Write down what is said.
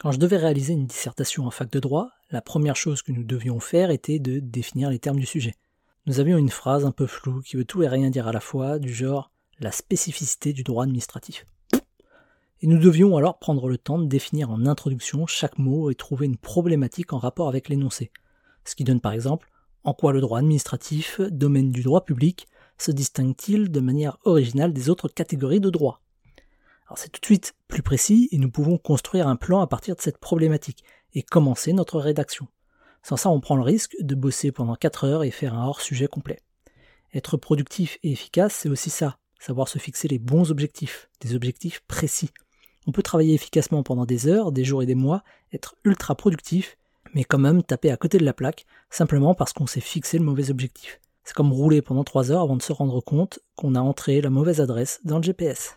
Quand je devais réaliser une dissertation en fac de droit, la première chose que nous devions faire était de définir les termes du sujet. Nous avions une phrase un peu floue qui veut tout et rien dire à la fois, du genre la spécificité du droit administratif. Et nous devions alors prendre le temps de définir en introduction chaque mot et trouver une problématique en rapport avec l'énoncé. Ce qui donne par exemple en quoi le droit administratif, domaine du droit public, se distingue-t-il de manière originale des autres catégories de droit? C'est tout de suite plus précis et nous pouvons construire un plan à partir de cette problématique et commencer notre rédaction. Sans ça, on prend le risque de bosser pendant 4 heures et faire un hors-sujet complet. Être productif et efficace, c'est aussi ça, savoir se fixer les bons objectifs, des objectifs précis. On peut travailler efficacement pendant des heures, des jours et des mois, être ultra productif, mais quand même taper à côté de la plaque, simplement parce qu'on s'est fixé le mauvais objectif. C'est comme rouler pendant 3 heures avant de se rendre compte qu'on a entré la mauvaise adresse dans le GPS.